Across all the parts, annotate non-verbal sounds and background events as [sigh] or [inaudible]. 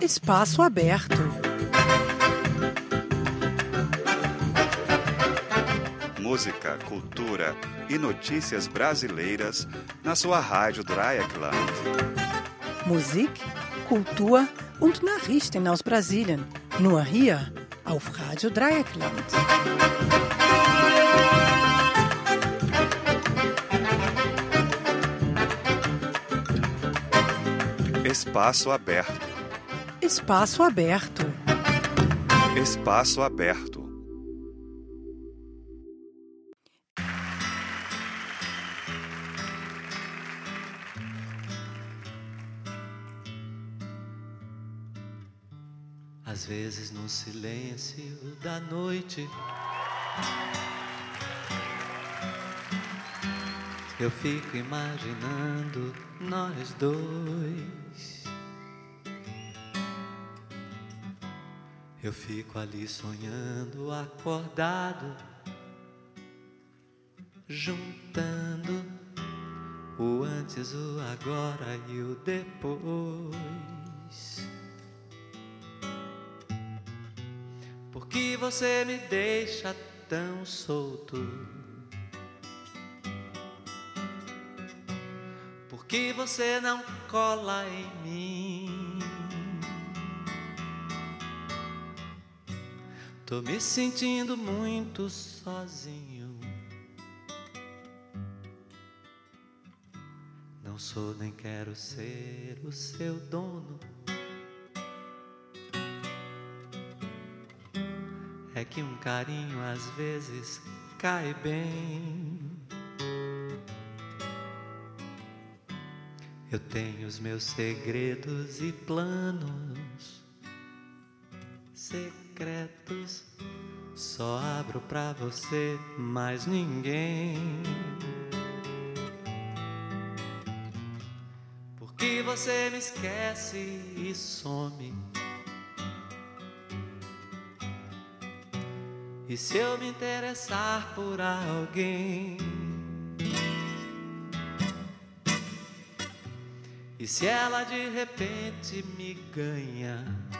Espaço Aberto. Música, cultura e notícias brasileiras na sua rádio Dreieckland. Musik, Kultur und Nachrichten aus Brasilien. Nur hier auf Radio Dreieckland. Espaço Aberto. Espaço Aberto. Espaço Aberto. Às vezes no silêncio da noite eu fico imaginando nós dois. Eu fico ali sonhando, acordado, juntando o antes, o agora e o depois. Por que você me deixa tão solto? Por que você não cola em mim? Tô me sentindo muito sozinho. Não sou nem quero ser o seu dono. É que um carinho às vezes cai bem. Eu tenho os meus segredos e planos secretos. Só abro pra você, mais ninguém. Porque você me esquece e some. E se eu me interessar por alguém? E se ela de repente me ganha?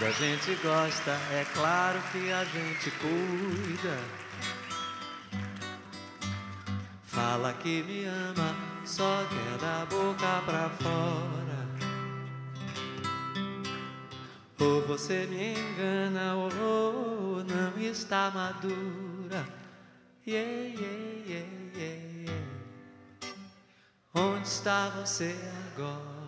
Quando a gente gosta, é claro que a gente cuida. Fala que me ama, só quer da boca pra fora. Ou você me engana ou não está madura. Yeah, yeah, yeah, yeah. Onde está você agora?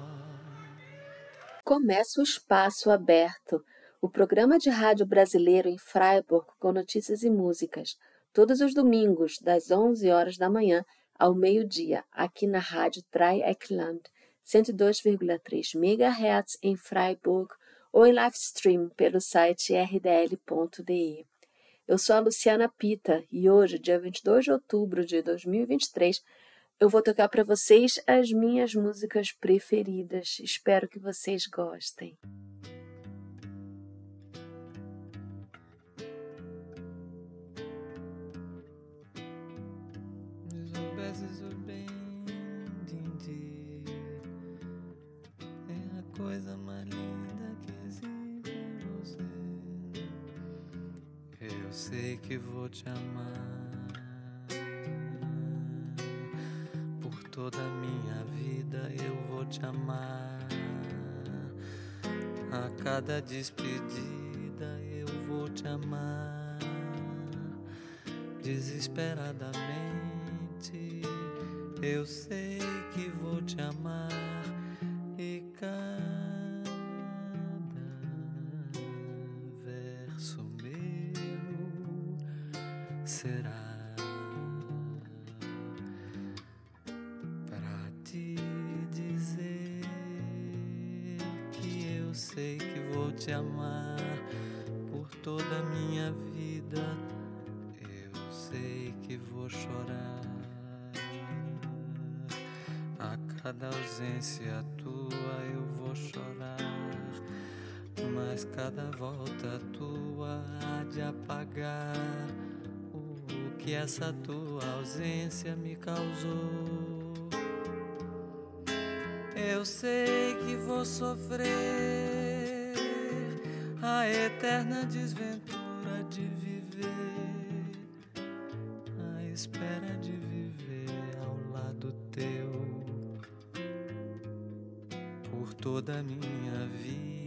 Começa o Espaço Aberto, o programa de rádio brasileiro em Freiburg com notícias e músicas, todos os domingos, das 11 horas da manhã ao meio-dia, aqui na rádio Dreieckland, 102,3 MHz em Freiburg ou em live stream pelo site rdl.de. Eu sou a Luciana Pita e hoje, dia 22 de outubro de 2023, eu vou tocar para vocês as minhas músicas preferidas. Espero que vocês gostem. Coisa mais linda que existe em você. Eu sei que vou te amar toda a minha vida. Eu vou te amar a cada despedida. Eu vou te amar desesperadamente. Eu sei que vou te amar cada volta tua há de apagar o que essa tua ausência me causou. Eu sei que vou sofrer a eterna desventura de viver, a espera de viver ao lado teu por toda a minha vida.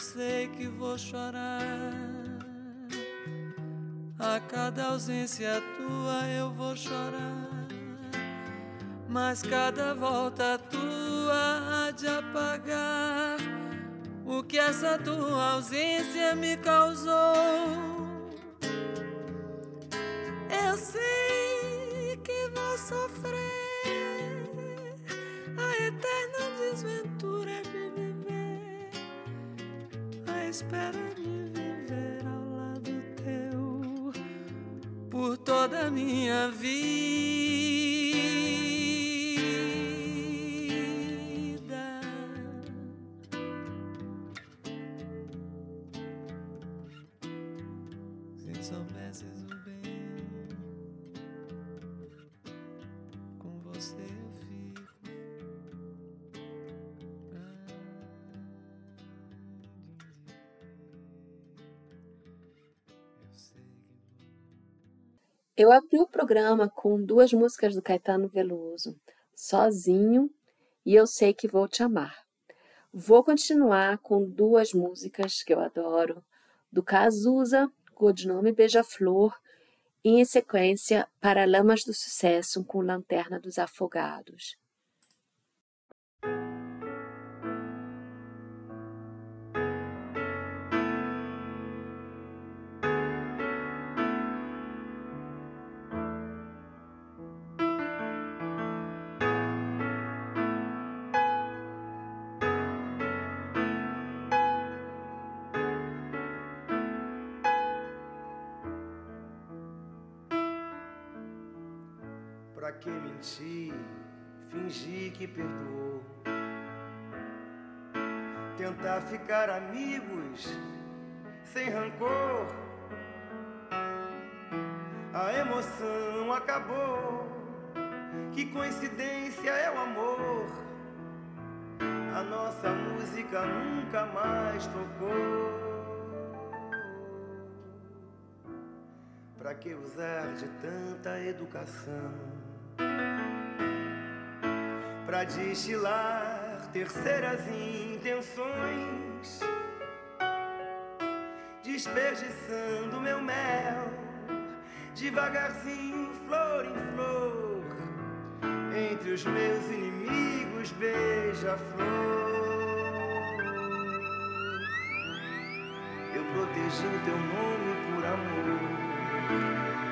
Sei que vou chorar. A cada ausência tua eu vou chorar. Mas cada volta tua há de apagar o que essa tua ausência me causou. Espera de viver ao lado teu por toda a minha vida. Eu abri o programa com duas músicas do Caetano Veloso, Sozinho e Eu Sei Que Vou Te Amar. Vou continuar com duas músicas que eu adoro, do Cazuza, Codinome Beija-Flor, e em sequência Paralamas do Sucesso com Lanterna dos Afogados. Que mentir, fingir que perdoou. Tentar ficar amigos sem rancor. A emoção acabou. Que coincidência é o amor. A nossa música nunca mais tocou. Pra que usar de tanta educação? Para destilar terceiras intenções, desperdiçando meu mel, devagarzinho, flor em flor, entre os meus inimigos, beija-flor. Eu protegi o teu nome por amor.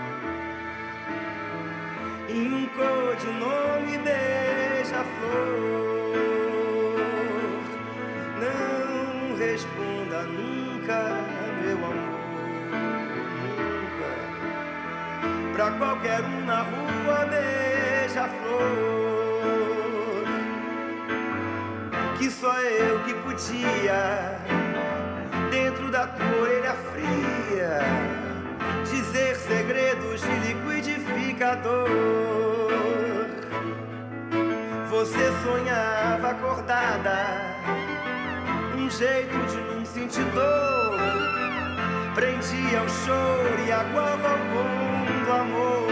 Em um codinome beija-flor. Não responda nunca, meu amor, nunca. Pra qualquer um na rua, beija-flor. Que só eu que podia, dentro da tua orelha fria dizer segredos de liquidificador. Você sonhava acordada, um jeito de não sentir dor. Prendia o choro e aguava o bom do amor.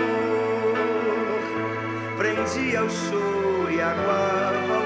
Prendia o choro e aguava o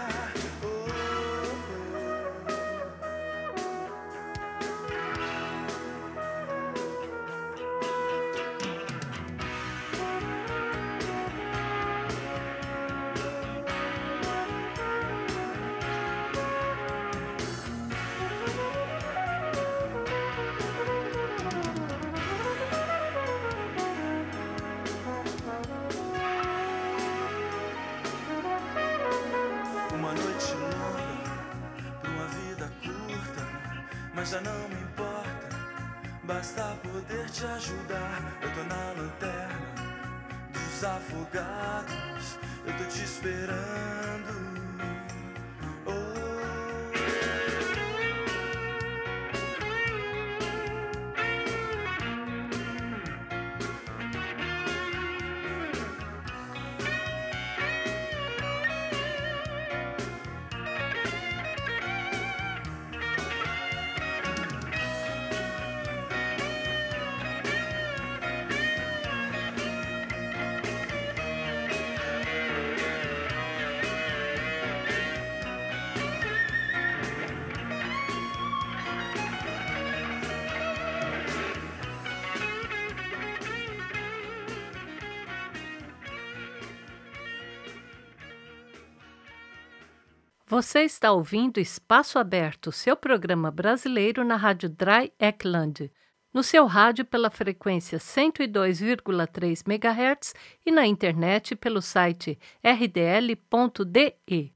Você está ouvindo Espaço Aberto, seu programa brasileiro na Rádio Dry Eckland. No seu rádio pela frequência 102,3 MHz e na internet pelo site rdl.de.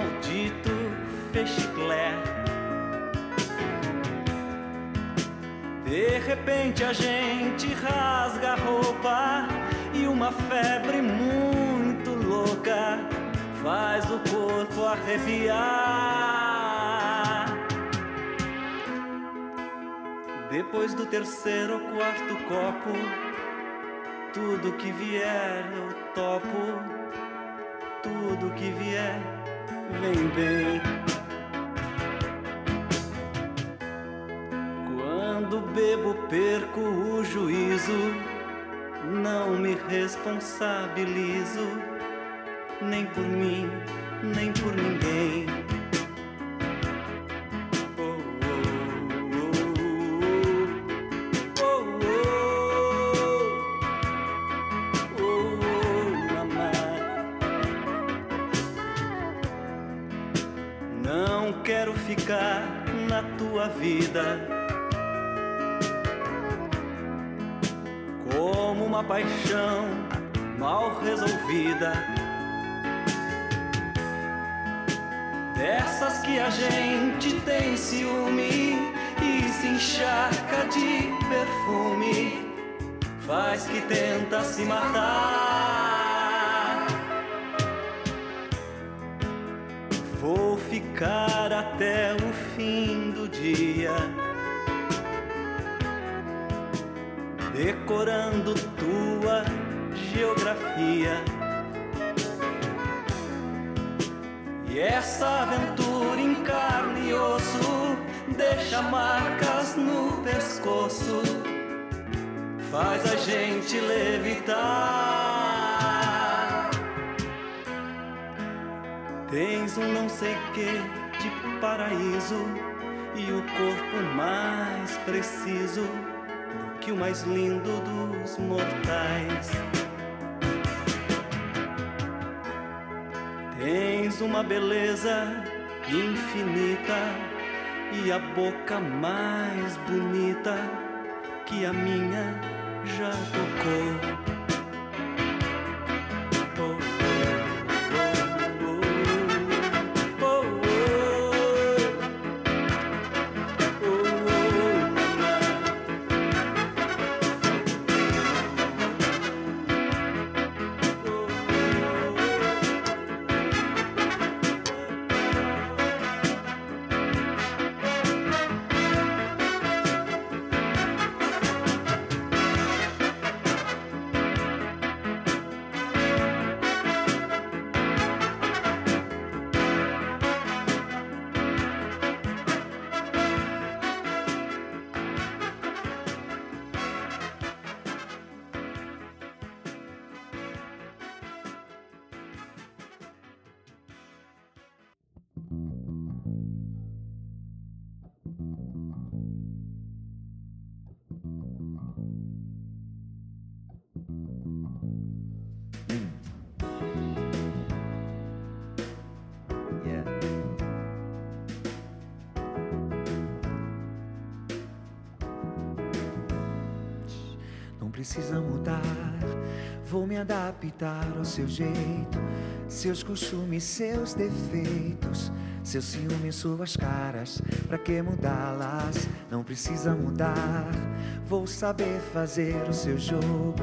maldito fechiclé. De repente a gente rasga a roupa e uma febre muito louca faz o corpo arrepiar. Depois do terceiro ou quarto copo, tudo que vier eu topo, tudo que vier vem bem. Quando bebo, perco o juízo, não me responsabilizo, nem por mim, nem por ninguém. Que a gente tem ciúme e se encharca de perfume, faz que tenta se matar. Vou ficar até o fim do dia. decorando tua geografia. E essa aventura carne e osso deixa marcas no pescoço, faz a gente levitar. Tens um não sei que de paraíso e o corpo mais preciso que o mais lindo dos mortais. Tens uma beleza infinita e a boca mais bonita que a minha já tocou. Adaptar ao seu jeito, seus costumes, seus defeitos, seu ciúme, suas caras, pra que mudá-las? Não precisa mudar, vou saber fazer o seu jogo,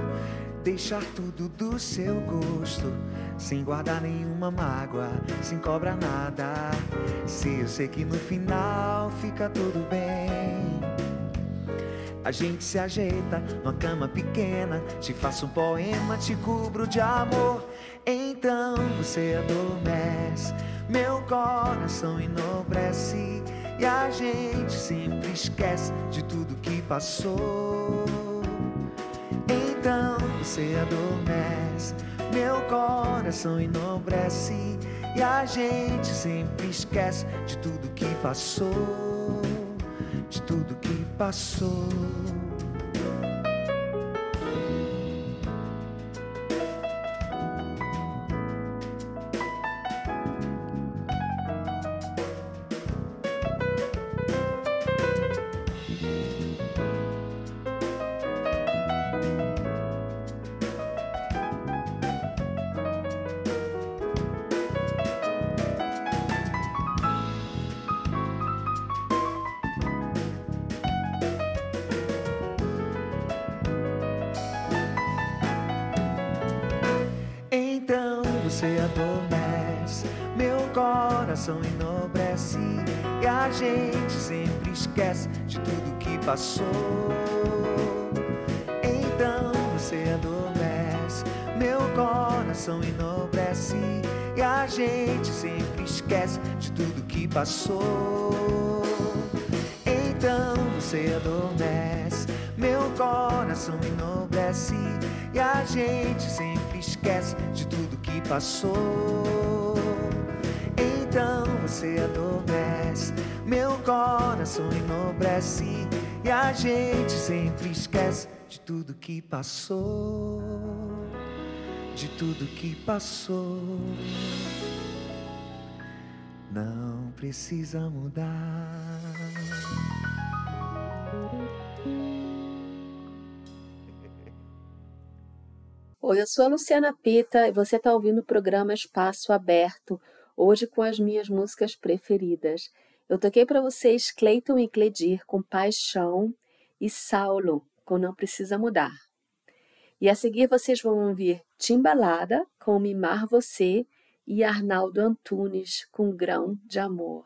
deixar tudo do seu gosto, sem guardar nenhuma mágoa, sem cobrar nada. Se eu sei que no final fica tudo bem. A gente se ajeita numa cama pequena. Te faço um poema, te cubro de amor. Então você adormece, meu coração enobrece. E a gente sempre esquece de tudo que passou. Então você adormece, meu coração enobrece. E a gente sempre esquece de tudo que passou, de tudo que passou. Passou. Então você adormece, meu coração enobrece e a gente sempre esquece de tudo que passou. Então você adormece, meu coração enobrece e a gente sempre esquece de tudo que passou, de tudo que passou. Não precisa mudar. Oi, eu sou a Luciana Pita e você está ouvindo o programa Espaço Aberto, hoje com as minhas músicas preferidas. Eu toquei para vocês Cleiton e Cledir com Paixão e Saulo com Não Precisa Mudar. E a seguir vocês vão ouvir Timbalada com Mimar Você e Arnaldo Antunes com Grão de Amor.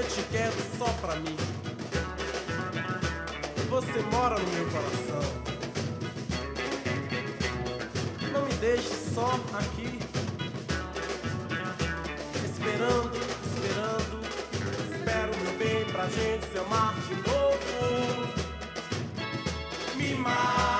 eu te quero só pra mim. Você mora no meu coração. Não me deixe só aqui, esperando, esperando. Espero meu bem pra gente se amar de novo. Me mata.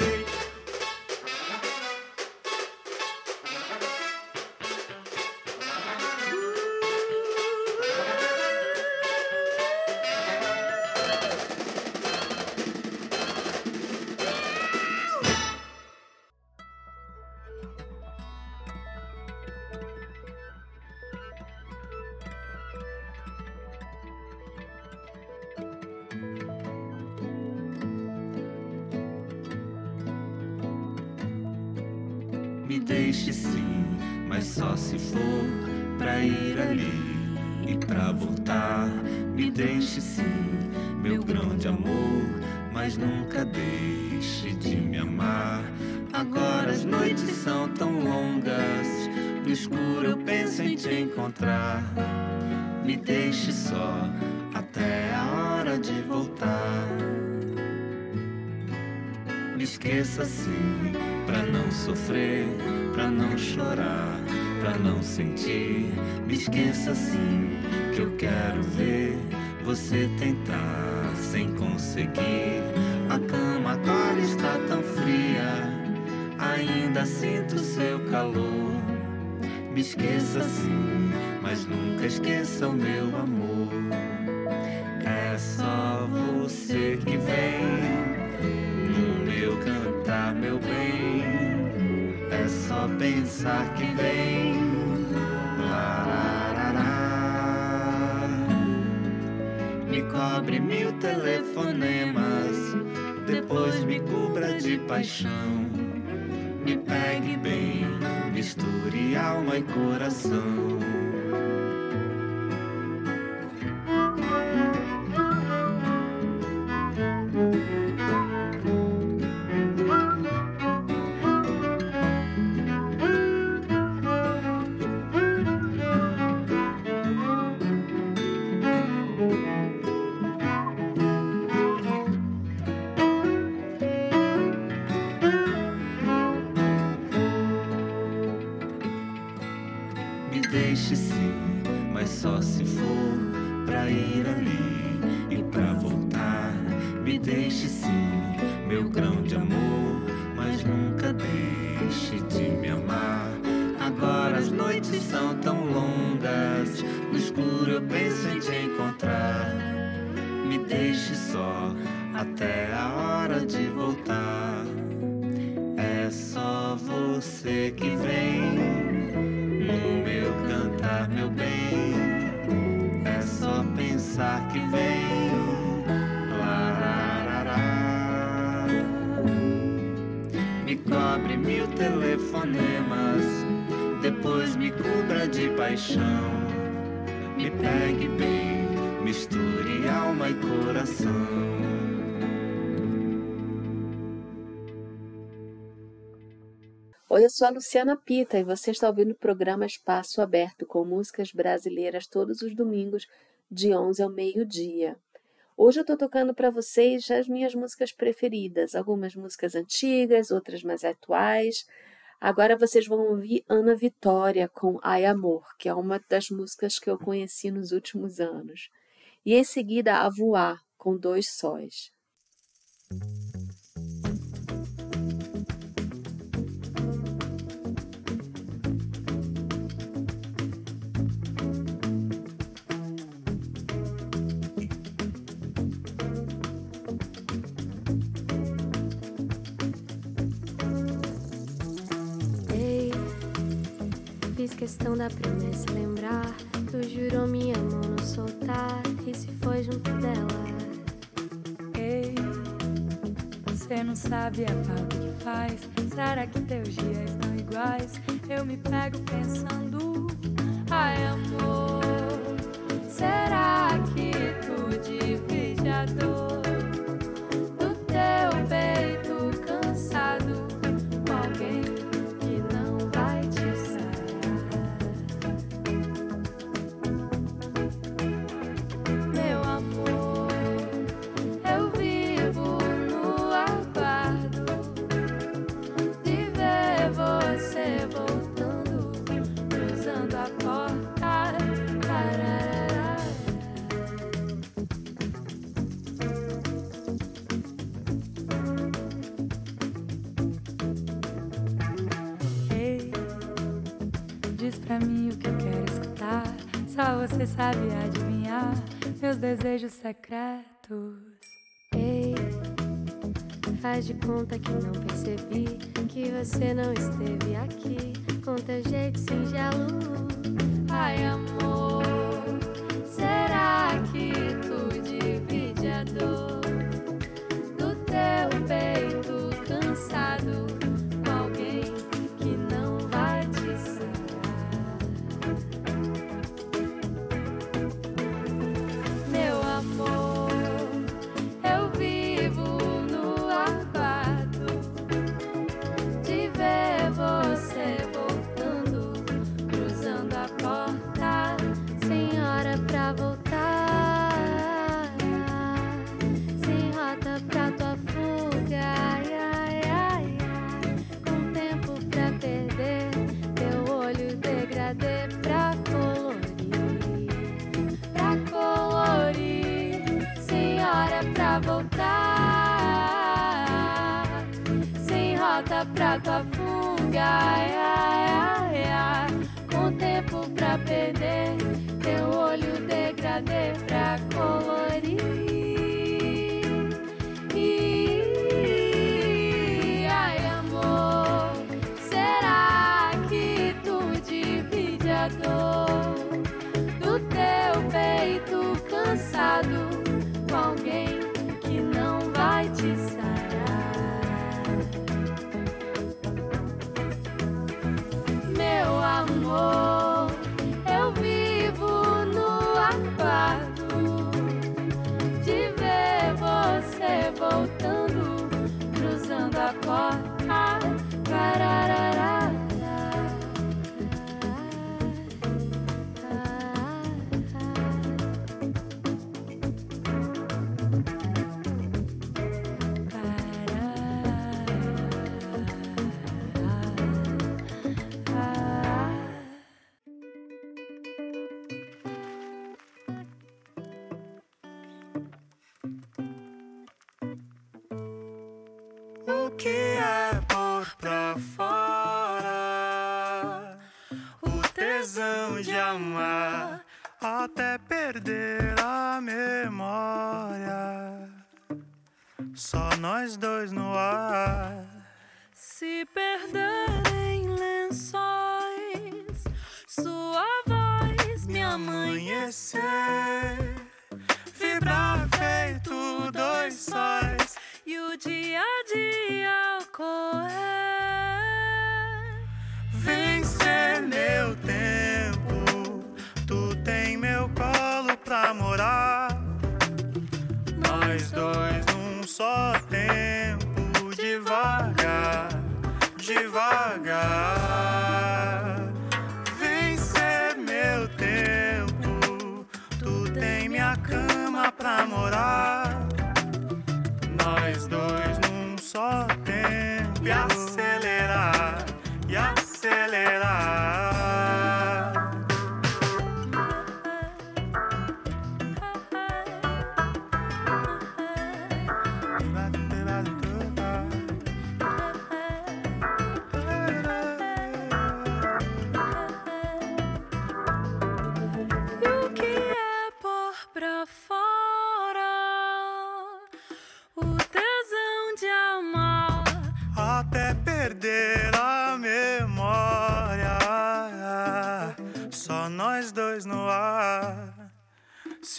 sentir. Me esqueça sim, que eu quero ver você tentar sem conseguir. A cama agora está tão fria, ainda sinto seu calor. Me esqueça sim, mas nunca esqueça o meu amor. É só você que vem no meu cantar, meu bem. É só pensar que vem. Cobre mil telefonemas, depois me cubra de paixão. Me pegue bem, misture alma e coração. Telefonemas, depois me cubra de paixão. Me pegue bem, misture alma e coração. Oi, eu sou a Luciana Pita e você está ouvindo o programa Espaço Aberto com músicas brasileiras todos os domingos, de 11 ao meio-dia. Hoje eu estou tocando para vocês as minhas músicas preferidas, algumas músicas antigas, outras mais atuais. Agora vocês vão ouvir Ana Vitória com Ai Amor, que é uma das músicas que eu conheci nos últimos anos. E em seguida A Voar, com dois sóis. Fiz questão da promessa lembrar. Tu jurou minha mão não soltar. E se foi junto dela? Ei, você não sabe a falta que faz. Será que teus dias estão iguais? Eu me pego pensando, ai amor, será que tu divide a dor diz pra mim o que eu quero escutar. Só você sabe adivinhar meus desejos secretos. Ei, faz de conta que não percebi que você não esteve aqui com teu jeito singelo. Ai, amor,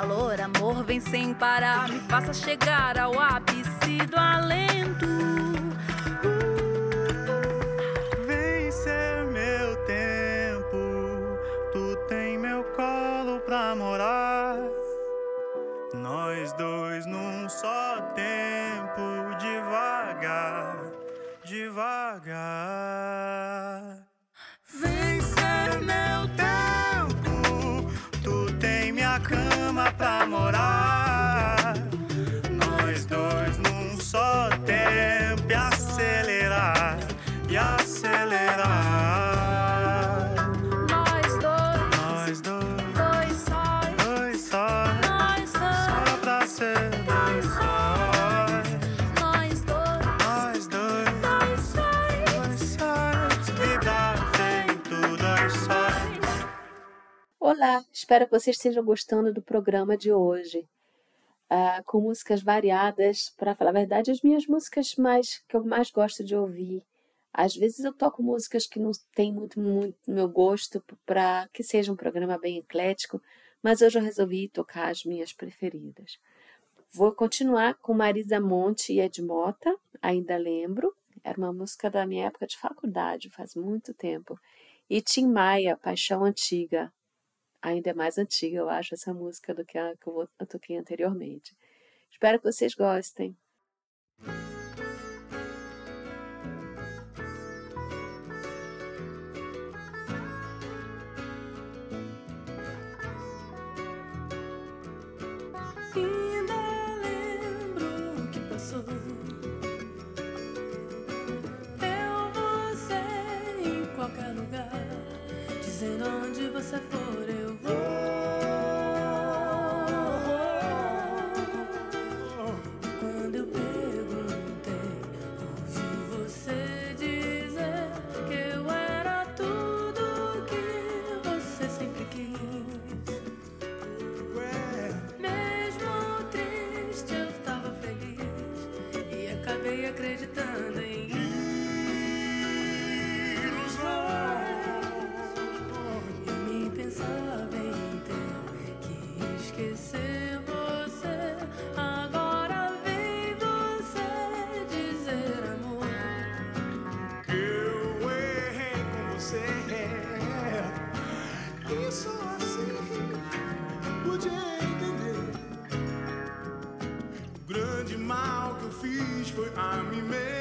Calor, amor, vem sem parar, me faça chegar ao ápice do alento. Espero que vocês estejam gostando do programa de hoje. Uh, com músicas variadas, para falar a verdade, as minhas músicas mais que eu mais gosto de ouvir. Às vezes eu toco músicas que não têm muito, muito meu gosto para que seja um programa bem eclético, mas hoje eu resolvi tocar as minhas preferidas. Vou continuar com Marisa Monte e Ed Mota, ainda lembro, era uma música da minha época de faculdade, faz muito tempo. E Tim Maia, Paixão Antiga, ainda é mais antiga, eu acho, essa música do que a que eu, toquei anteriormente. Espero que vocês gostem. the für Anime.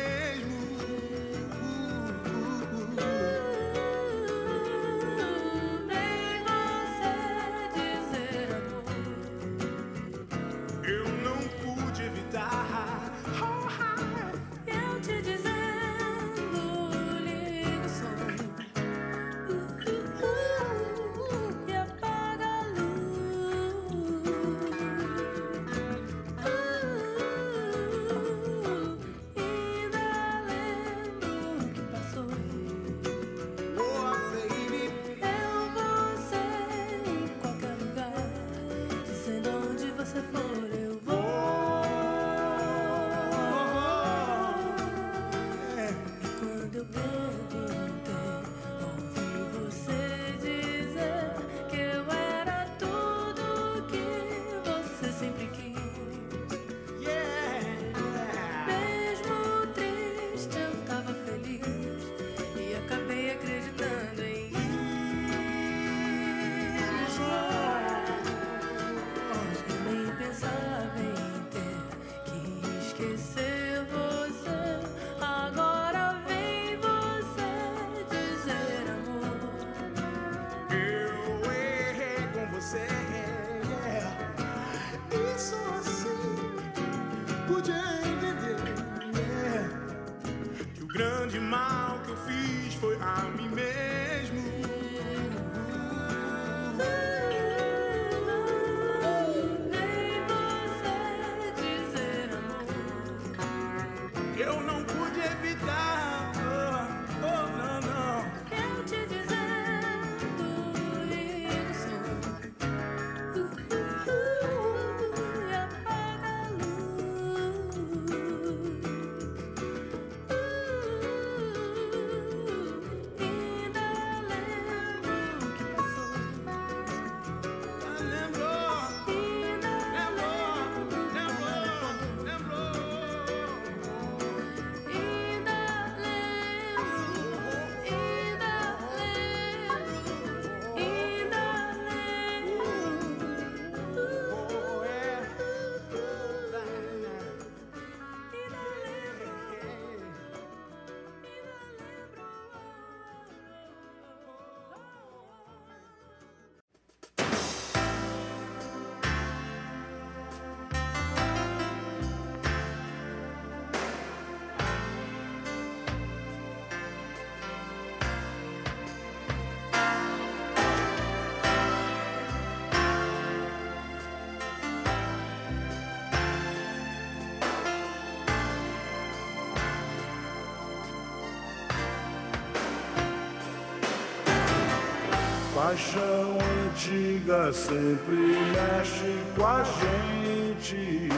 Paixão antiga sempre mexe com a gente.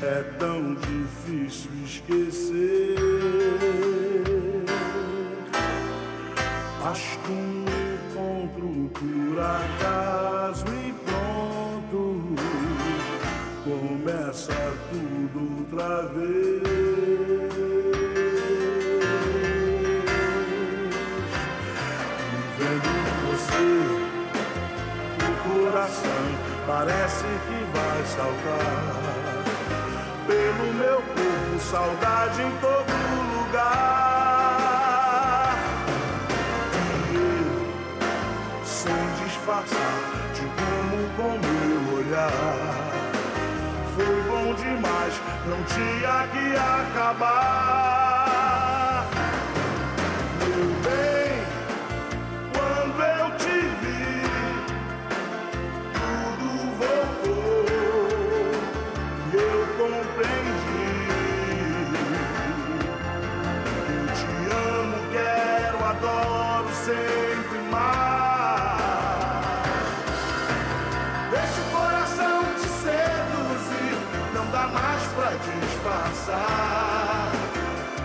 É tão difícil esquecer. Acho saltar. Pelo meu corpo, saudade em todo lugar. E eu, sem disfarçar, te como com meu olhar. Foi bom demais, não tinha que acabar. Passar.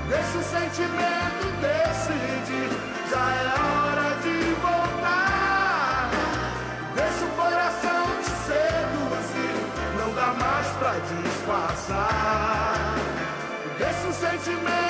Deixa o sentimento decidir, já é hora de voltar. Deixa o coração te seduzir, não dá mais pra disfarçar. Deixa o sentimento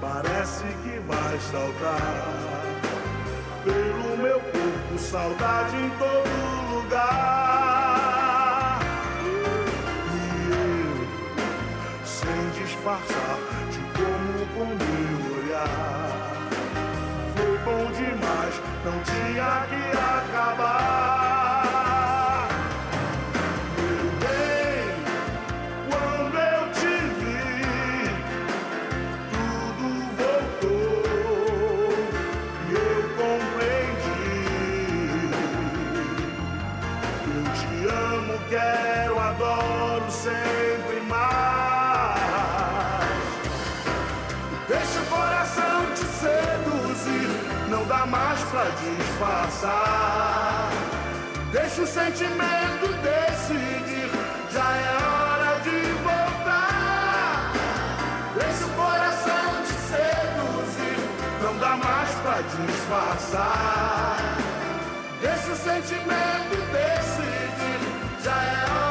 parece que vai saltar. Pelo meu corpo, saudade em todo lugar. E eu, sem disfarçar, te como com meu olhar. Foi bom demais, não tinha que acabar. Sentimento decidir, já é hora de voltar. Deixa o coração te seduzir, não dá mais pra disfarçar. Deixa o sentimento decidir, já é hora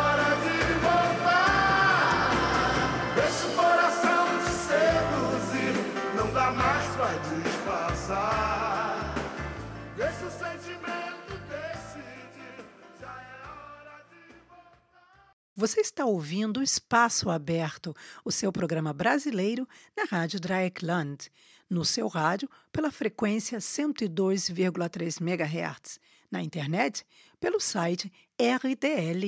Você está ouvindo o Espaço Aberto, o seu programa brasileiro na Rádio Dreieckland, no seu rádio pela frequência 102,3 MHz, na internet pelo site rdl.de.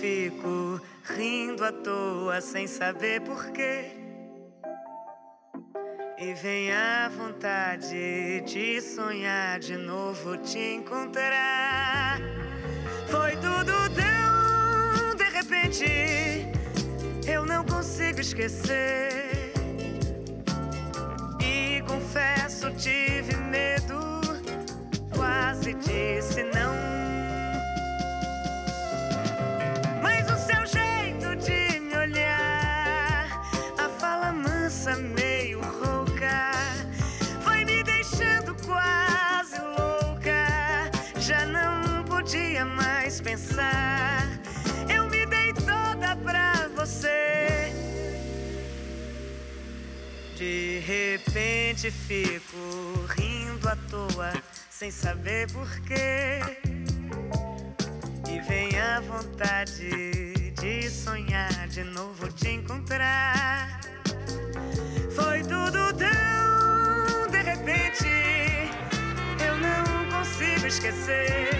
fico rindo à toa sem saber porquê. E vem a vontade de sonhar de novo te encontrar. Foi tudo tão de repente eu não consigo esquecer. E confesso, De repente fico rindo à toa, sem saber porquê. E vem a vontade de sonhar de novo te encontrar. Foi tudo tão de repente, eu não consigo esquecer.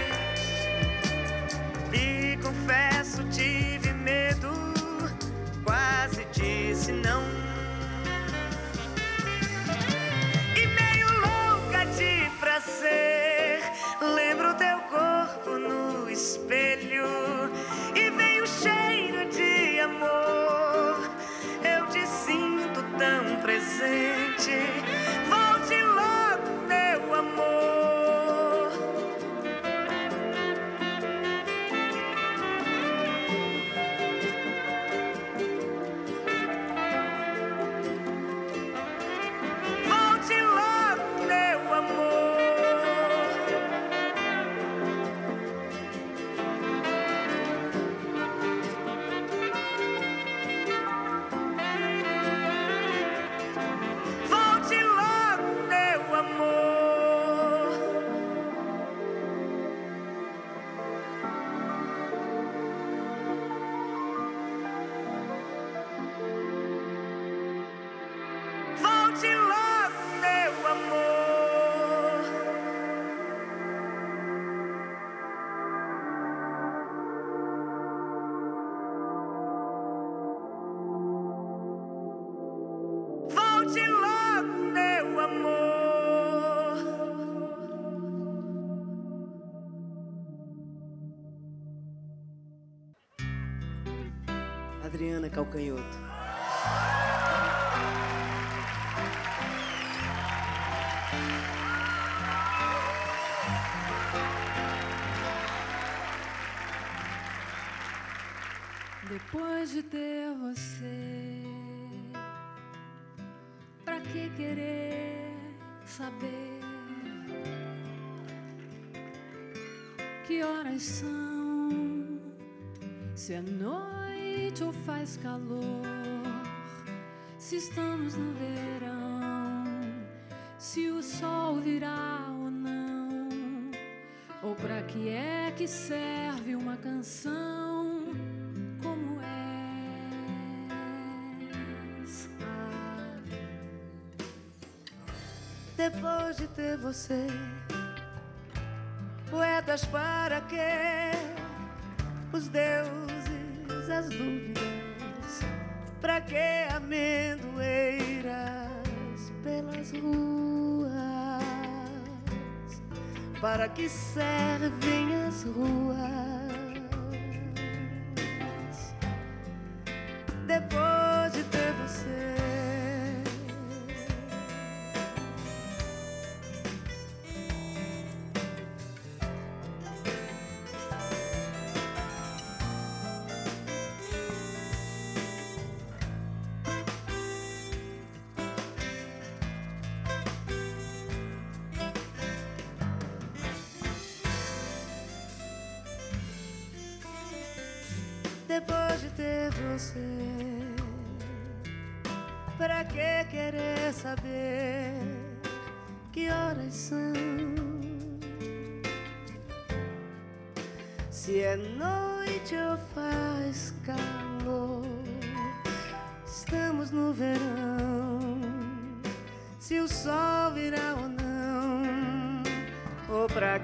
Querer saber que horas são? Se é noite ou faz calor? Se estamos no verão? Se o sol virá ou não? Ou pra que é que serve uma canção? Depois de ter você, poetas para quê? Os deuses, as dúvidas, pra que amendoeiras pelas ruas? Para que servem as ruas?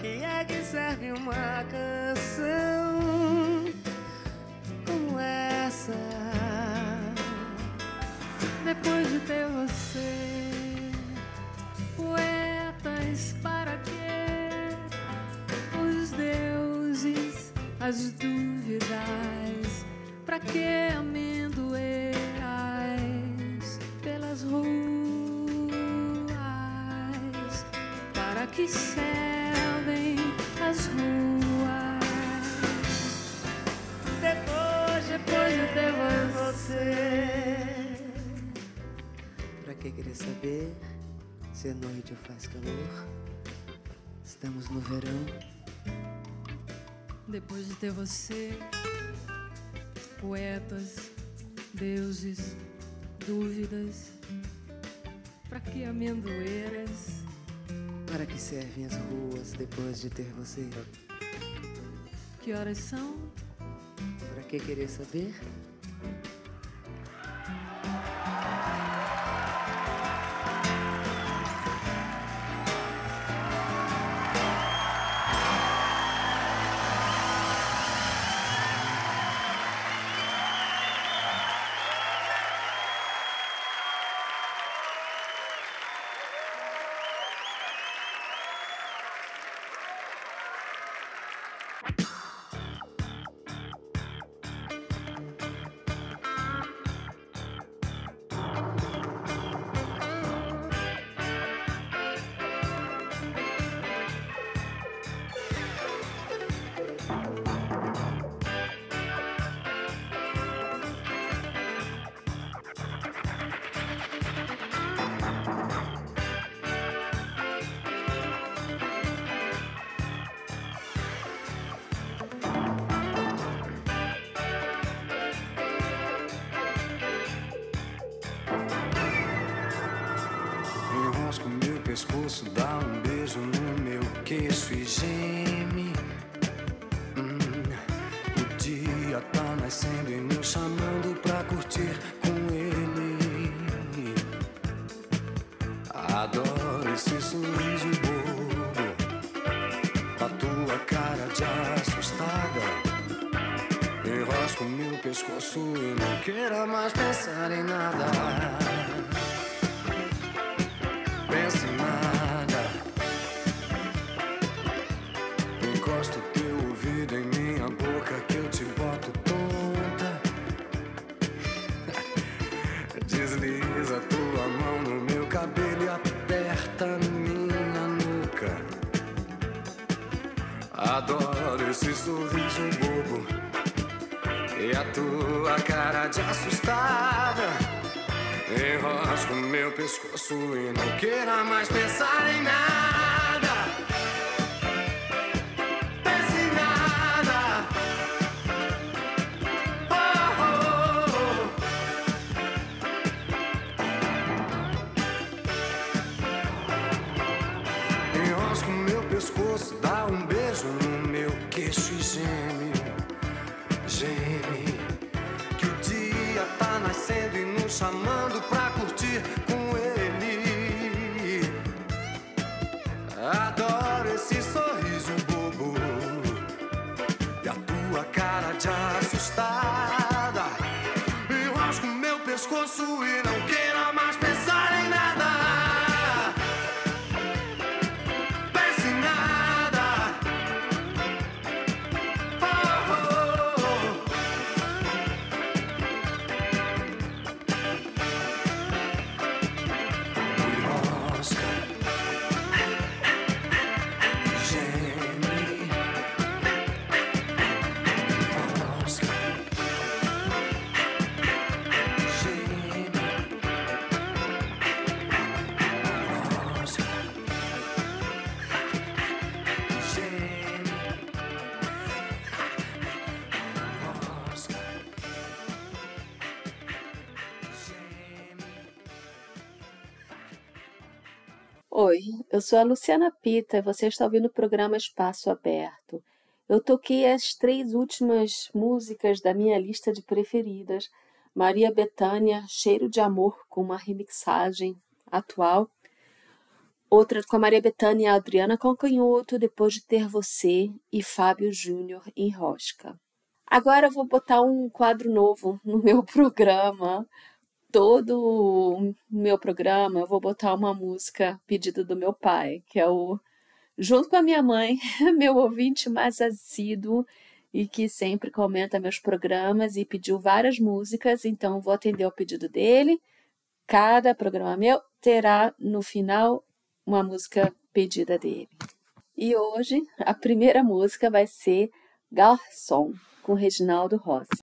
que é que serve uma canção como essa? Depois de ter você, poetas, para que os deuses, as dúvidas, para que amendoeiras pelas ruas? Para que serve? Se é noite ou faz calor? Estamos no verão. Depois de ter você, poetas, deuses, dúvidas. Pra que amendoeiras? Para que servem as ruas depois de ter você? Que horas são? Pra que querer saber? Pescoço, dá um beijo no meu queixo e geme. Esse sorriso bobo e a tua cara de assustada. Enrosco meu pescoço e não queira mais pensar em nada. Assustada. Enrosco meu pescoço e eu sou a Luciana Pita e você está ouvindo o programa Espaço Aberto. Eu toquei as três últimas músicas da minha lista de preferidas. Maria Bethânia, Cheiro de Amor, com uma remixagem atual. Outra com a Maria Bethânia e a Adriana Calcanhoto, Depois de Ter Você, e Fábio Júnior em Rosca. Agora eu vou botar um quadro novo no meu [laughs] programa. Todo o meu programa eu vou botar uma música pedido do meu pai, que é o junto com a minha mãe, [laughs] meu ouvinte mais assíduo e que sempre comenta meus programas e pediu várias músicas, então vou atender o pedido dele. Cada programa meu terá no final uma música pedida dele. E hoje a primeira música vai ser Garçom, com Reginaldo Rossi.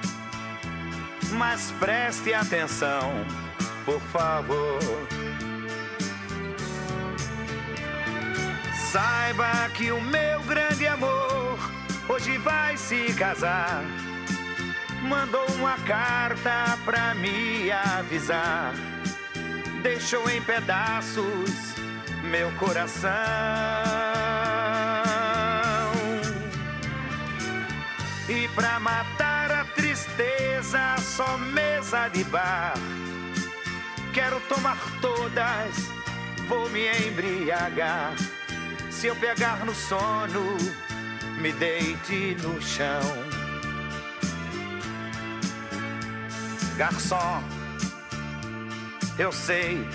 Mas preste atenção, por favor. Saiba que o meu grande amor hoje vai se casar mandou uma carta pra me avisar. Deixou em pedaços meu coração. E pra matar tristeza, só mesa de bar. Quero tomar todas, vou me embriagar. Se eu pegar no sono, me deite no chão. Garçom, eu sei,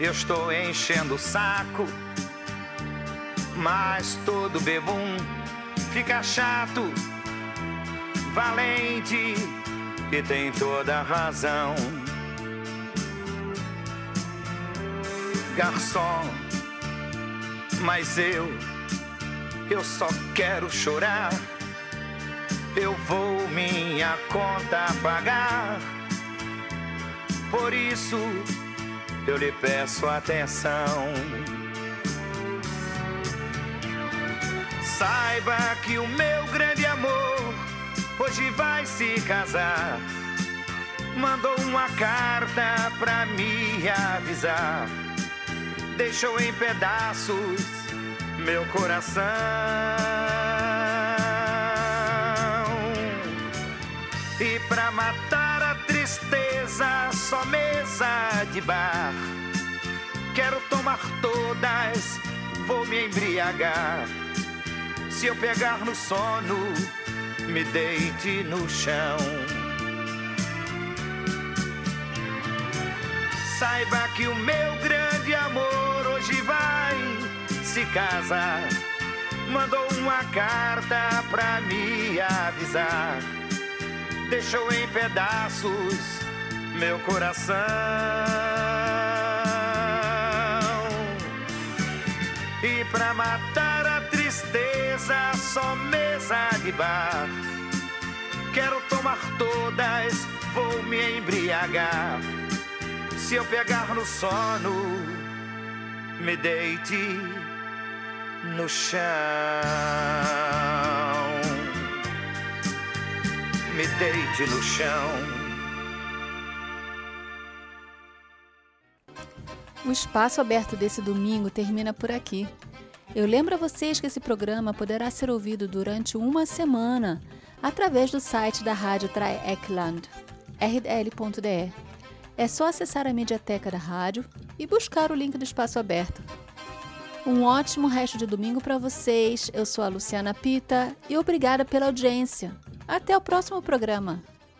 eu estou enchendo o saco, mas todo bebum fica chato, valente e tem toda a razão. Garçom, mas eu, eu só quero chorar. Eu vou minha conta pagar por isso eu lhe peço atenção. Saiba que o meu grande hoje vai se casar. Mandou uma carta pra me avisar. Deixou em pedaços meu coração. E pra matar a tristeza, só mesa de bar. Quero tomar todas, vou me embriagar. Se eu pegar no sono, me deite no chão. Saiba que o meu grande amor hoje vai se casar. Mandou uma carta pra me avisar deixou em pedaços meu coração. E pra matar a tristeza, só mesa de bar. Quero tomar todas, vou me embriagar. Se eu pegar no sono, me deite no chão. me deite no chão. O espaço aberto desse domingo termina por aqui. Eu lembro a vocês que esse programa poderá ser ouvido durante uma semana através do site da Rádio Trai Ekland, rdl.de. É só acessar a mediateca da rádio e buscar o link do espaço aberto. Um ótimo resto de domingo para vocês. Eu sou a Luciana Pita e obrigada pela audiência. Até o próximo programa.